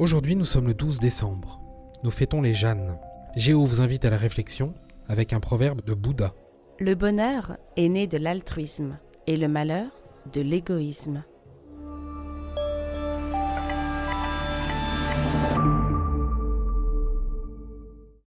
Aujourd'hui, nous sommes le 12 décembre. Nous fêtons les Jeannes. Géo vous invite à la réflexion avec un proverbe de Bouddha. Le bonheur est né de l'altruisme et le malheur de l'égoïsme.